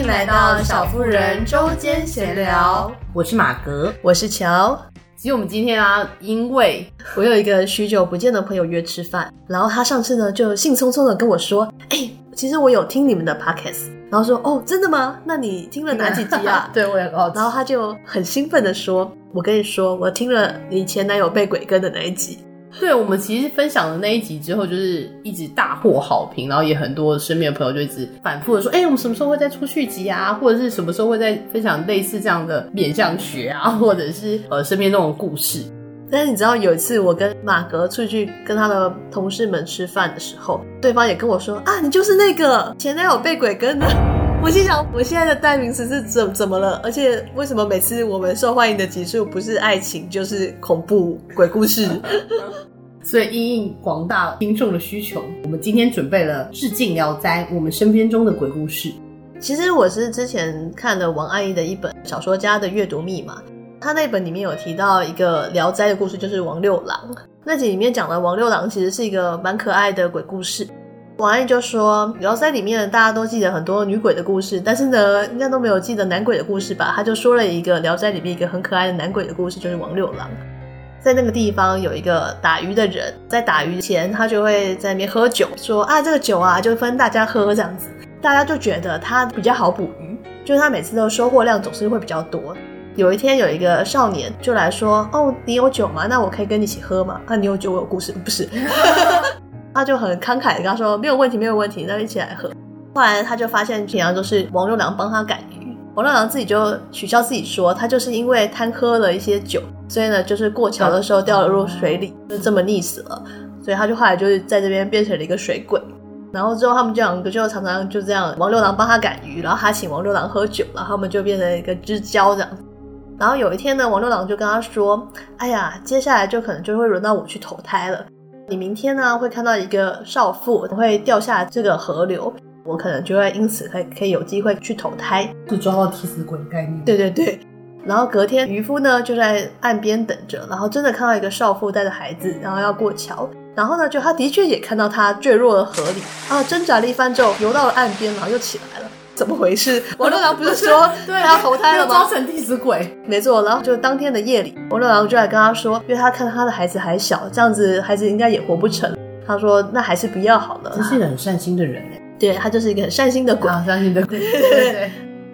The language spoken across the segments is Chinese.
迎来到小妇人周间闲聊。我是马格，我是乔。其实我们今天啊，因为 我有一个许久不见的朋友约吃饭，然后他上次呢就兴冲冲的跟我说：“哎、欸，其实我有听你们的 podcast。”然后说：“哦，真的吗？那你听了哪几集啊？” 对，我也很好奇。然后他就很兴奋的说：“我跟你说，我听了你前男友被鬼跟的那一集。”对，我们其实分享了那一集之后，就是一直大获好评，然后也很多身边的朋友就一直反复的说：“哎，我们什么时候会再出续集啊？或者是什么时候会再分享类似这样的面相学啊，或者是呃身边那种故事？”但是你知道，有一次我跟马格出去跟他的同事们吃饭的时候，对方也跟我说：“啊，你就是那个前男友被鬼跟的。”我心想，我现在的代名词是怎怎么了？而且为什么每次我们受欢迎的集数不是爱情就是恐怖鬼故事？所以应应广大听众的需求，我们今天准备了致敬聊斋，我们身边中的鬼故事。其实我是之前看了王安忆的一本小说家的阅读密码，他那本里面有提到一个聊斋的故事，就是王六郎。那集里面讲的王六郎其实是一个蛮可爱的鬼故事。王安忆就说，聊斋里面大家都记得很多女鬼的故事，但是呢，应该都没有记得男鬼的故事吧？他就说了一个聊斋里面一个很可爱的男鬼的故事，就是王六郎。在那个地方有一个打鱼的人，在打鱼前他就会在那边喝酒，说啊，这个酒啊就分大家喝这样子，大家就觉得他比较好捕鱼，就是他每次都收获量总是会比较多。有一天有一个少年就来说，哦，你有酒吗？那我可以跟你一起喝吗？啊，你有酒我有故事，不是？他就很慷慨的跟他说：“没有问题，没有问题，那一起来喝。”后来他就发现平常都是王六郎帮他赶鱼，王六郎自己就取笑自己说：“他就是因为贪喝了一些酒，所以呢，就是过桥的时候掉了入水里，就这么溺死了。”所以他就后来就是在这边变成了一个水鬼。然后之后他们这两个就常常就这样，王六郎帮他赶鱼，然后他请王六郎喝酒，然后他们就变成一个知交这样。然后有一天呢，王六郎就跟他说：“哎呀，接下来就可能就会轮到我去投胎了。”你明天呢会看到一个少妇会掉下这个河流，我可能就会因此可以可以有机会去投胎，就抓到替死鬼概念。对对对，然后隔天渔夫呢就在岸边等着，然后真的看到一个少妇带着孩子，然后要过桥，然后呢就他的确也看到他坠落了河里，啊挣扎了一番之后游到了岸边，然后又起来了。怎么回事？王六郎不是说他要投胎了吗？装成替死鬼，没错。然后就当天的夜里，王六郎就来跟他说，因为他看他的孩子还小，这样子孩子应该也活不成。他说那还是不要好了。这是一个很善心的人，对，他就是一个很善心的鬼，啊、善心的鬼。对对对，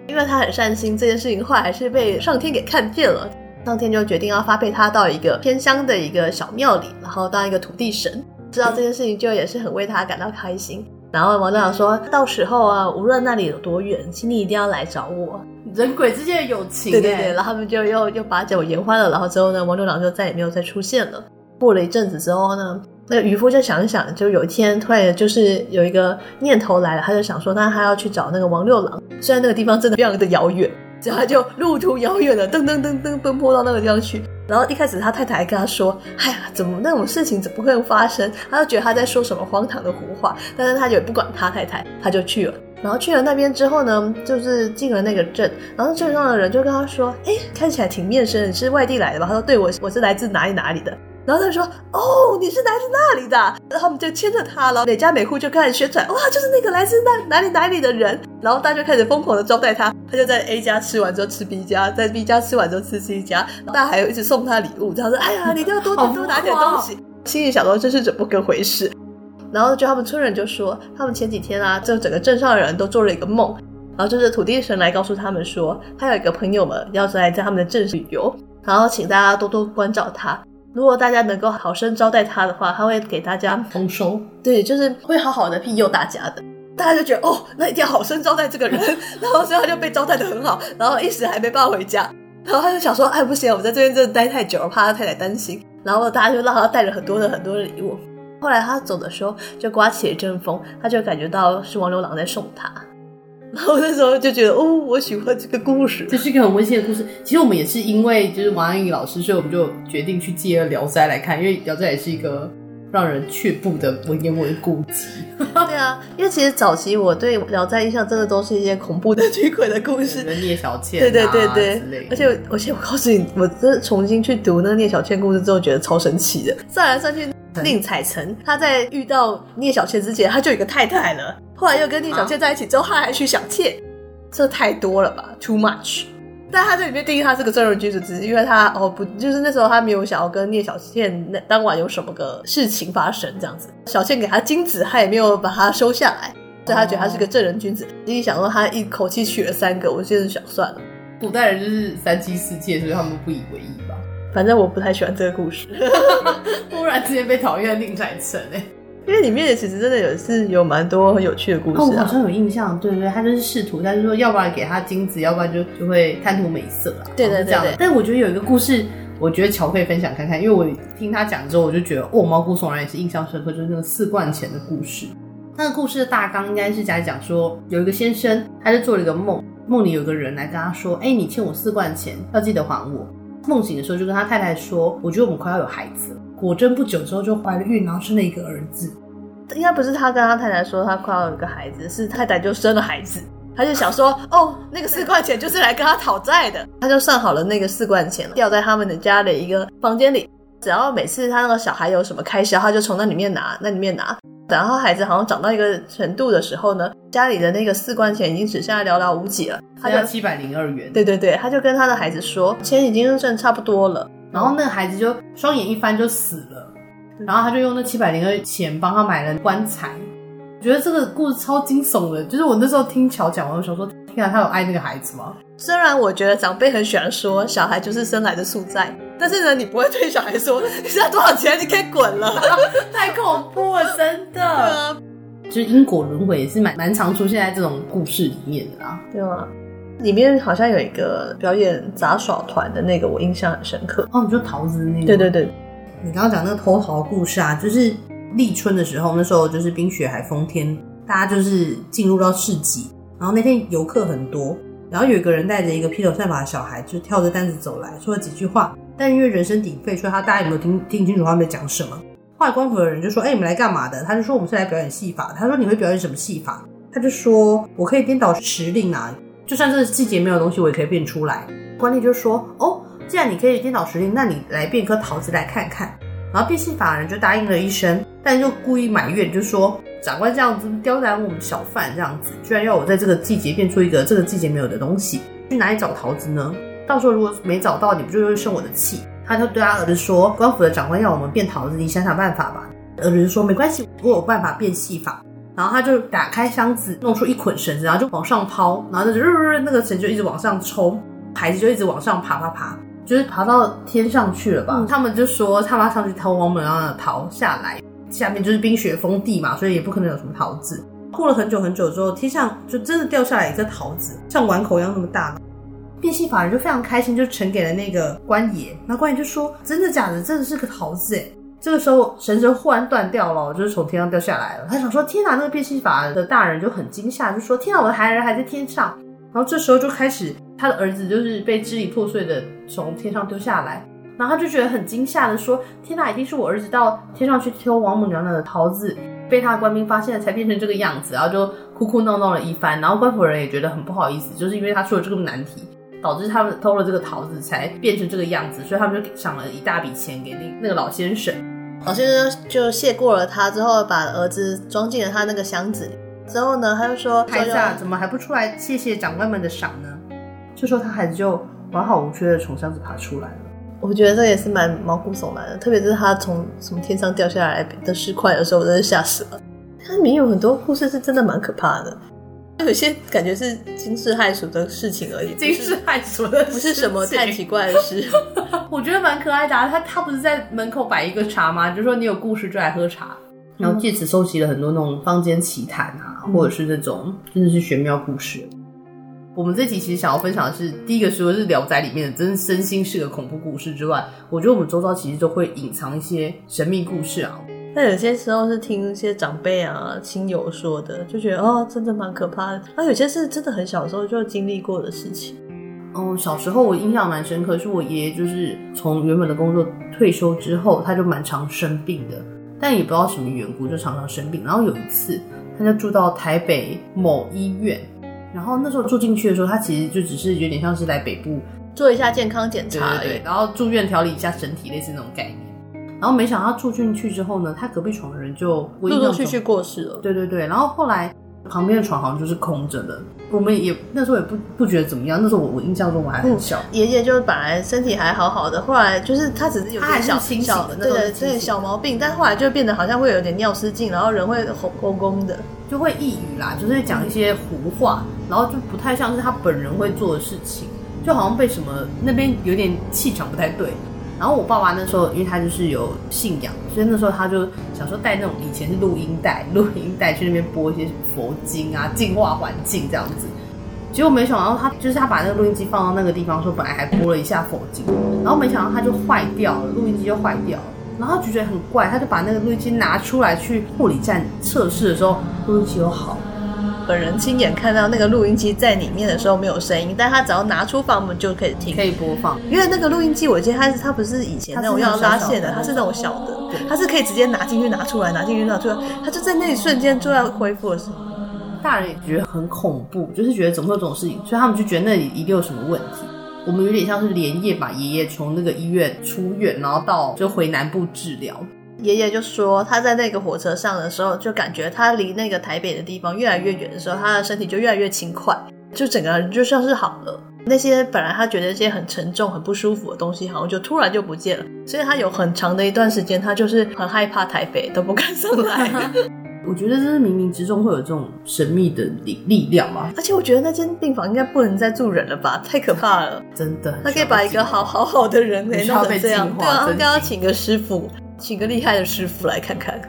因为他很善心，这件事情后来还是被上天给看见了。上天就决定要发配他到一个偏乡的一个小庙里，然后当一个土地神。知道这件事情，就也是很为他感到开心。然后王六郎说：“到时候啊，无论那里有多远，请你一定要来找我。人鬼之间的友情。”对对对，然后他们就又又把酒言欢了。然后之后呢，王六郎就再也没有再出现了。过了一阵子之后呢，那个渔夫就想一想，就有一天突然就是有一个念头来了，他就想说，那他要去找那个王六郎。虽然那个地方真的非常的遥远，然后他就路途遥远的噔噔噔噔奔波到那个地方去。然后一开始他太太还跟他说：“哎呀，怎么那种事情怎么会发生？”他就觉得他在说什么荒唐的胡话，但是他就不管他太太，他就去了。然后去了那边之后呢，就是进了那个镇，然后镇上的人就跟他说：“哎，看起来挺面生，你是外地来的吧？”他说：“对，我我是来自哪里哪里的。”然后他就说：“哦，你是来自那里的。”然后他们就牵着他了，每家每户就开始宣传：“哇，就是那个来自那哪里哪里的人。”然后大家就开始疯狂的招待他，他就在 A 家吃完之后吃 B 家，在 B 家吃完之后吃 C 家，大家还有一直送他礼物，他说：“哎呀，你都要多多多拿点东西。”心里想说这是怎么个回事？然后就他们村人就说，他们前几天啊，就整个镇上的人都做了一个梦，然后就是土地神来告诉他们说，他有一个朋友们要来在他们的镇旅游，然后请大家多多关照他。如果大家能够好生招待他的话，他会给大家丰收。对，就是会好好的庇佑大家的。大家就觉得哦，那一定要好生招待这个人，然后所以他就被招待的很好，然后一时还没办法回家。然后他就想说，哎，不行，我在这边真的待太久了，怕他太太担心。然后大家就让他带了很多的很多的礼物。后来他走的时候，就刮起了一阵风，他就感觉到是王六郎在送他。然后那时候就觉得，哦，我喜欢这个故事，这是一个很温馨的故事。其实我们也是因为就是王安忆老师，所以我们就决定去借了《聊斋》来看，因为《聊斋》也是一个让人却步的文言文古籍。对啊，因为其实早期我对《聊斋》印象真的都是一些恐怖的 驱鬼的故事，聂小倩、啊，对对对对，而且而且我告诉你，我真的重新去读那个聂小倩故事之后，觉得超神奇的。算来算去，宁采臣他在遇到聂小倩之前，他就有一个太太了。后来又跟聂小倩在一起之后，他还娶小妾，这太多了吧，too much。但他这里面定义他是个正人君子，只是因为他哦不，就是那时候他没有想要跟聂小倩那当晚有什么个事情发生这样子。小倩给他金子，他也没有把他收下来，所以他觉得他是个正人君子。心里想说他一口气娶了三个，我现在想算了。古代人就是三妻四妾，所以他们不以为意吧。反正我不太喜欢这个故事，忽然之间被讨厌的宁采臣哎。因为里面其实真的有是有蛮多很有趣的故事啊，哦，我好像有印象，对对对，他就是试图，他就说要不然给他金子，要不然就就会贪图美色啊，对对对，对，这样。但我觉得有一个故事，我觉得乔可以分享看看，因为我听他讲之后，我就觉得哦，毛骨悚然，也是印象深刻，就是那个四贯钱的故事。那个故事的大纲应该是在讲说，有一个先生，他就做了一个梦，梦里有个人来跟他说，哎，你欠我四贯钱，要记得还我。梦醒的时候就跟他太太说，我觉得我们快要有孩子了。果真不久之后就怀了孕，然后生了一个儿子。应该不是他跟他太太说他快要有个孩子，是太太就生了孩子，他就想说哦，那个四块钱就是来跟他讨债的，他就算好了那个四块钱，掉在他们的家的一个房间里，只要每次他那个小孩有什么开销，他就从那里面拿，那里面拿。等到孩子好像长到一个程度的时候呢，家里的那个四贯钱已经只剩下寥寥无几了，他就七百零二元。对对对，他就跟他的孩子说，钱已经剩差不多了，然后那个孩子就双眼一翻就死了。然后他就用那七百零二钱帮他买了棺材。我觉得这个故事超惊悚的，就是我那时候听乔讲，我就想说，天啊，他有爱那个孩子吗？虽然我觉得长辈很喜欢说小孩就是生来的宿债，但是呢，你不会对小孩说你现在多少钱，你可以滚了，太恐怖了，真的。啊、就是因果轮回也是蛮蛮常出现在这种故事里面的啦，对吗？里面好像有一个表演杂耍团的那个，我印象很深刻。哦，你说桃子那个？对对对。你刚刚讲那个偷桃的故事啊，就是立春的时候，那时候就是冰雪还封天，大家就是进入到市集，然后那天游客很多，然后有一个人带着一个披头散发的小孩，就跳着担子走来说了几句话，但因为人声鼎沸，所以他大家有没有听听清楚他们在讲什么？后来官府的人就说：“哎、欸，你们来干嘛的？”他就说：“我们是来表演戏法。”他说：“你会表演什么戏法？”他就说：“我可以颠倒时令啊，就算这个季节没有东西，我也可以变出来。”官吏就说：“哦。”既然你可以颠倒时令，那你来变颗桃子来看看。然后变戏法的人就答应了一声，但就故意埋怨，就说长官这样子刁难我们小贩，这样子居然要我在这个季节变出一个这个季节没有的东西，去哪里找桃子呢？到时候如果没找到，你不就会生我的气？他就对他儿子说：“官府的长官要我们变桃子，你想想办法吧。”儿子就说：“没关系，我有办法变戏法。”然后他就打开箱子，弄出一捆绳子，然后就往上抛，然后就日日那个绳就一直往上冲，孩子就一直往上爬爬爬。就是爬到天上去了吧？嗯、他们就说他妈上去偷王母娘娘的桃下来，下面就是冰雪封地嘛，所以也不可能有什么桃子。过了很久很久之后，天上就真的掉下来一个桃子，像碗口一样那么大。变戏法人就非常开心，就呈给了那个官爷。那官爷就说：“真的假的？真的是个桃子诶。”这个时候绳绳忽然断掉了，就是从天上掉下来了。他想说：“天哪！”那个变戏法的大人就很惊吓，就说：“天哪！我的孩儿还在天上。”然后这时候就开始。他的儿子就是被支离破碎的从天上丢下来，然后他就觉得很惊吓的说：“天哪，一定是我儿子到天上去偷王母娘娘的桃子，被他的官兵发现了，才变成这个样子。”然后就哭哭闹闹了一番，然后官府人也觉得很不好意思，就是因为他出了这个难题，导致他们偷了这个桃子才变成这个样子，所以他们就赏了一大笔钱给那那个老先生。老先生就谢过了他之后，把儿子装进了他那个箱子里，之后呢，他就说：“孩子啊，怎么还不出来谢谢长官们的赏呢？”就说他孩子就完好无缺的从箱子爬出来了，我觉得这也是蛮毛骨悚然的，特别是他从什么天上掉下来的尸块的时候，我真的吓死了。它里面有很多故事是真的蛮可怕的，有些感觉是惊世骇俗的事情而已，惊世骇俗的不是什么太奇怪的事。我觉得蛮可爱的啊，他他不是在门口摆一个茶吗？就说你有故事就来喝茶，然后借此收集了很多那种坊间奇谈啊，嗯、或者是那种真的是玄妙故事。我们这集其实想要分享的是，第一个说的是《聊斋》里面的真身心是个恐怖故事之外，我觉得我们周遭其实都会隐藏一些神秘故事啊。那有些时候是听一些长辈啊、亲友说的，就觉得哦，真的蛮可怕的。那有些是真的很小的时候就经历过的事情。嗯，小时候我印象蛮深刻，是我爷爷就是从原本的工作退休之后，他就蛮常生病的，但也不知道什么缘故，就常常生病。然后有一次，他就住到台北某医院。然后那时候住进去的时候，他其实就只是有点像是来北部做一下健康检查，对对对，然后住院调理一下身体，类似那种概念。然后没想到住进去之后呢，他隔壁床的人就陆陆续续过世了。对对对，然后后来旁边的床好像就是空着的。我们也那时候也不不觉得怎么样。那时候我我印象中我还很小，爷爷就是本来身体还好好的，后来就是他只是有点小清醒的那对对对小毛病，但后来就变得好像会有点尿失禁，然后人会红红红的，就会抑郁啦，就是讲一些胡话，然后就不太像是他本人会做的事情，就好像被什么那边有点气场不太对。然后我爸爸那时候，因为他就是有信仰，所以那时候他就想说带那种以前是录音带，录音带去那边播一些佛经啊，净化环境这样子。结果没想到他就是他把那个录音机放到那个地方，说本来还播了一下佛经，然后没想到他就坏掉了，录音机就坏掉了。然后就觉得很怪，他就把那个录音机拿出来去护理站测试的时候，录音机又好。本人亲眼看到那个录音机在里面的时候没有声音，但他只要拿出房门就可以听，可以播放。因为那个录音机，我记得它是它不是以前那种要拉线的，它是那种小的，它是可以直接拿进去拿出来，拿进去拿出来，它就在那一瞬间就要恢复的时候。大人也觉得很恐怖，就是觉得怎么会有这种事情，所以他们就觉得那里一定有什么问题。我们有点像是连夜把爷爷从那个医院出院，然后到就回南部治疗。爷爷就说，他在那个火车上的时候，就感觉他离那个台北的地方越来越远的时候，他的身体就越来越轻快，就整个人就像是好了。那些本来他觉得一些很沉重、很不舒服的东西，好像就突然就不见了。所以他有很长的一段时间，他就是很害怕台北，都不敢上来。我觉得这是冥冥之中会有这种神秘的力力量吧。而且我觉得那间病房应该不能再住人了吧，太可怕了。真的，他可以把一个好好好的人给弄成这样，对啊，他刚刚请个师傅。请个厉害的师傅来看看，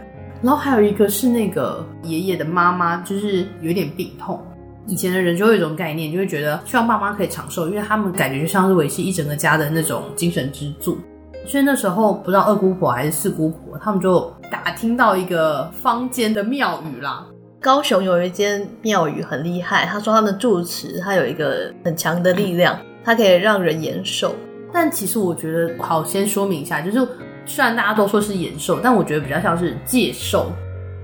然后还有一个是那个爷爷的妈妈，就是有点病痛。以前的人就会有一种概念，就会觉得希望爸妈可以长寿，因为他们感觉就像是维系一整个家的那种精神支柱。所以那时候不知道二姑婆还是四姑婆，他们就打听到一个坊间的庙宇啦。高雄有一间庙宇很厉害，他说他们住持他有一个很强的力量，它可以让人延寿。但其实我觉得，好，先说明一下，就是。虽然大家都说是延寿，但我觉得比较像是借寿，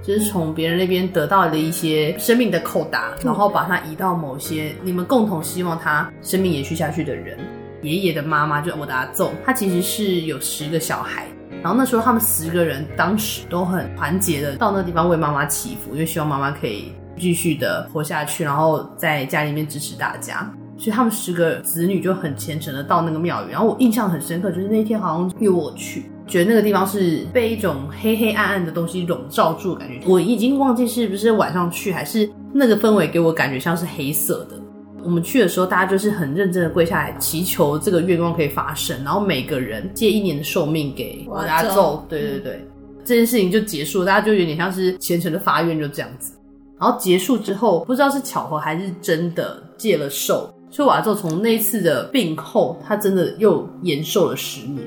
就是从别人那边得到的一些生命的扣打，然后把它移到某些你们共同希望他生命延续下去的人。爷爷的妈妈就我的阿祖，他其实是有十个小孩，然后那时候他们十个人当时都很团结的到那个地方为妈妈祈福，因为希望妈妈可以继续的活下去，然后在家里面支持大家。所以他们十个子女就很虔诚的到那个庙宇，然后我印象很深刻，就是那天好像约我去。觉得那个地方是被一种黑黑暗暗的东西笼罩住感觉，我已经忘记是不是晚上去，还是那个氛围给我感觉像是黑色的。我们去的时候，大家就是很认真的跪下来祈求这个愿望可以发生，然后每个人借一年的寿命给大家咒。对对对，这件事情就结束了，大家就有点像是虔诚的发愿，就这样子。然后结束之后，不知道是巧合还是真的借了寿，所以我阿祖从那一次的病后，他真的又延寿了十年。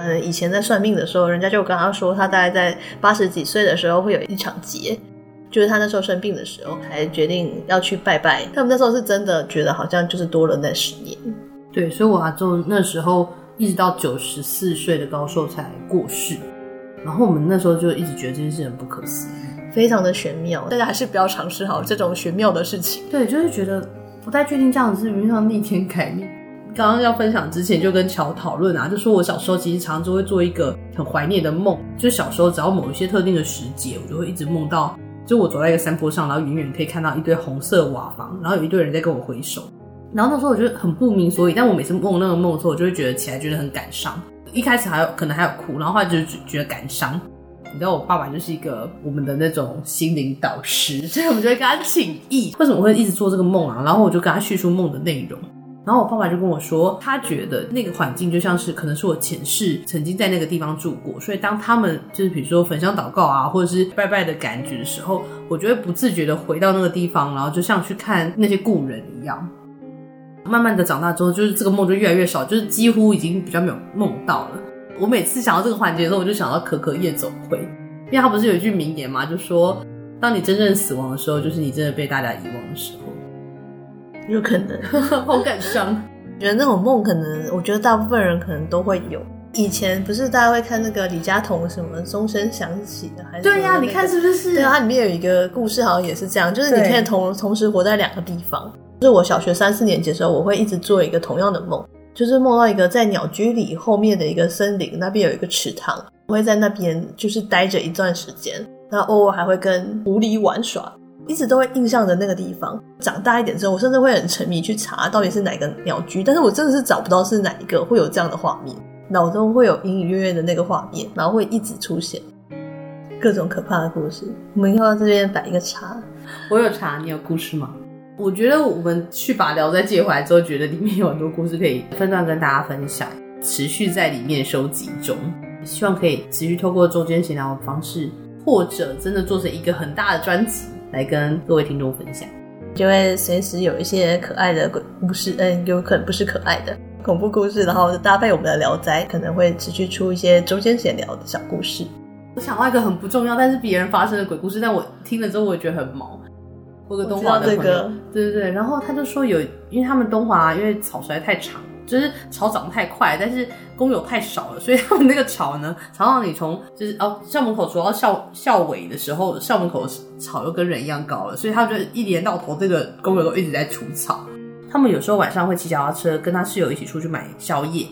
嗯，以前在算命的时候，人家就跟他说，他大概在八十几岁的时候会有一场劫，就是他那时候生病的时候，才决定要去拜拜。他们那时候是真的觉得好像就是多了那十年。对，所以我阿祖那时候一直到九十四岁的高寿才过世。然后我们那时候就一直觉得这件事很不可思议，非常的玄妙，大家还是不要尝试好这种玄妙的事情。对，就是觉得不太确定这样子是不是像逆天改命。刚刚要分享之前就跟乔讨论啊，就说我小时候其实常常就会做一个很怀念的梦，就是小时候只要某一些特定的时节，我就会一直梦到，就我走在一个山坡上，然后远远可以看到一堆红色瓦房，然后有一堆人在跟我挥手，然后那时候我就很不明所以，但我每次梦那个梦的时候，我就会觉得起来觉得很感伤，一开始还有可能还有哭，然后后来就觉得感伤。你知道我爸爸就是一个我们的那种心灵导师，所以我们就会跟他请益，为什么会一直做这个梦啊？然后我就跟他叙述梦的内容。然后我爸爸就跟我说，他觉得那个环境就像是可能是我前世曾经在那个地方住过，所以当他们就是比如说焚香祷告啊，或者是拜拜的感觉的时候，我就会不自觉的回到那个地方，然后就像去看那些故人一样。慢慢的长大之后，就是这个梦就越来越少，就是几乎已经比较没有梦到了。我每次想到这个环节的时候，我就想到可可夜总会，因为他不是有一句名言嘛，就说当你真正死亡的时候，就是你真的被大家遗忘的时候。有可能，好感伤。觉得那种梦，可能我觉得大部分人可能都会有。以前不是大家会看那个李佳彤什么钟声响起的，还是、那个、对呀、啊？你看是不是？对啊，它里面有一个故事，好像也是这样，就是你可以同同时活在两个地方。就是我小学三四年级的时候，我会一直做一个同样的梦，就是梦到一个在鸟居里后面的一个森林，那边有一个池塘，我会在那边就是待着一段时间，然后偶尔还会跟狐狸玩耍。一直都会印象着那个地方。长大一点之后，我甚至会很沉迷去查到底是哪个鸟居，但是我真的是找不到是哪一个会有这样的画面，脑中会有隐隐约约的那个画面，然后会一直出现各种可怕的故事。我们要到这边摆一个叉，我有茶，你有故事吗？我觉得我们去把《聊斋》借回来之后，觉得里面有很多故事可以分段跟大家分享，持续在里面收集中，希望可以持续透过周间闲聊的方式，或者真的做成一个很大的专辑。来跟各位听众分享，就会随时有一些可爱的鬼故事，嗯，有可能不是可爱的恐怖故事，然后搭配我们的聊斋，可能会持续出一些周间闲聊的小故事。我想到一个很不重要，但是别人发生的鬼故事，但我听了之后，我也觉得很毛。我有个东华的朋友，这个、对对对，然后他就说有，因为他们东华因为草实在太长。就是草长得太快，但是工友太少了，所以他们那个草呢，常常你从就是哦校门口走到校校尾的时候，校门口的草又跟人一样高了，所以他们就一年到头这个工友都一直在除草。他们有时候晚上会骑脚踏车跟他室友一起出去买宵夜。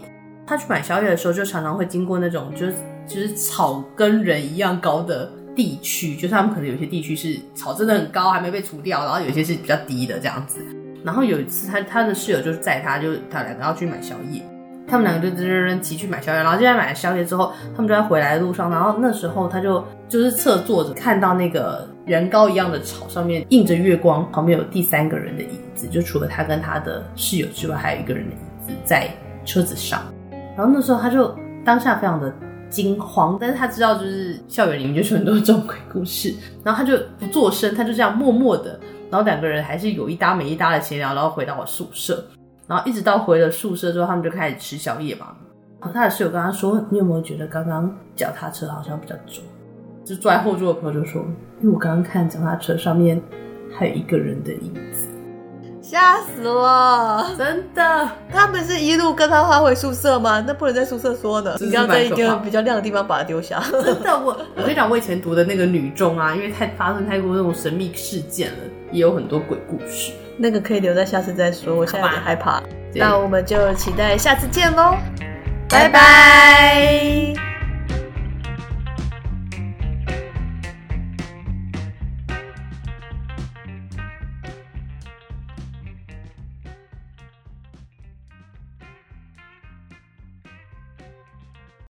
他去买宵夜的时候，就常常会经过那种就是就是草跟人一样高的地区，就是他们可能有些地区是草真的很高，还没被除掉，然后有些是比较低的这样子。然后有一次他，他的室友就是载他，就他两个要去买宵夜，他们两个就扔扔扔骑去买宵夜。然后就在买了宵夜之后，他们就在回来的路上。然后那时候他就就是侧坐着，看到那个人高一样的草上面映着月光，旁边有第三个人的影子，就除了他跟他的室友之外，还有一个人的影子在车子上。然后那时候他就当下非常的惊慌，但是他知道就是校园里面就是很多这种鬼故事，然后他就不作声，他就这样默默的。然后两个人还是有一搭没一搭的闲聊，然后回到我宿舍，然后一直到回了宿舍之后，他们就开始吃宵夜嘛。然后他的室友跟他说：“你有没有觉得刚刚脚踏车好像比较重？”就坐在后座的朋友就说：“因为我刚刚看脚踏车上面还有一个人的影子。”吓死了！真的，他们是一路跟他发回宿舍吗？那不能在宿舍说的，你要在一个比较亮的地方把它丢下。真的，我我跟你讲，我以前读的那个女中啊，因为太发生太多那种神秘事件了，也有很多鬼故事。那个可以留在下次再说，我现在有点害怕。那我们就期待下次见喽，拜拜。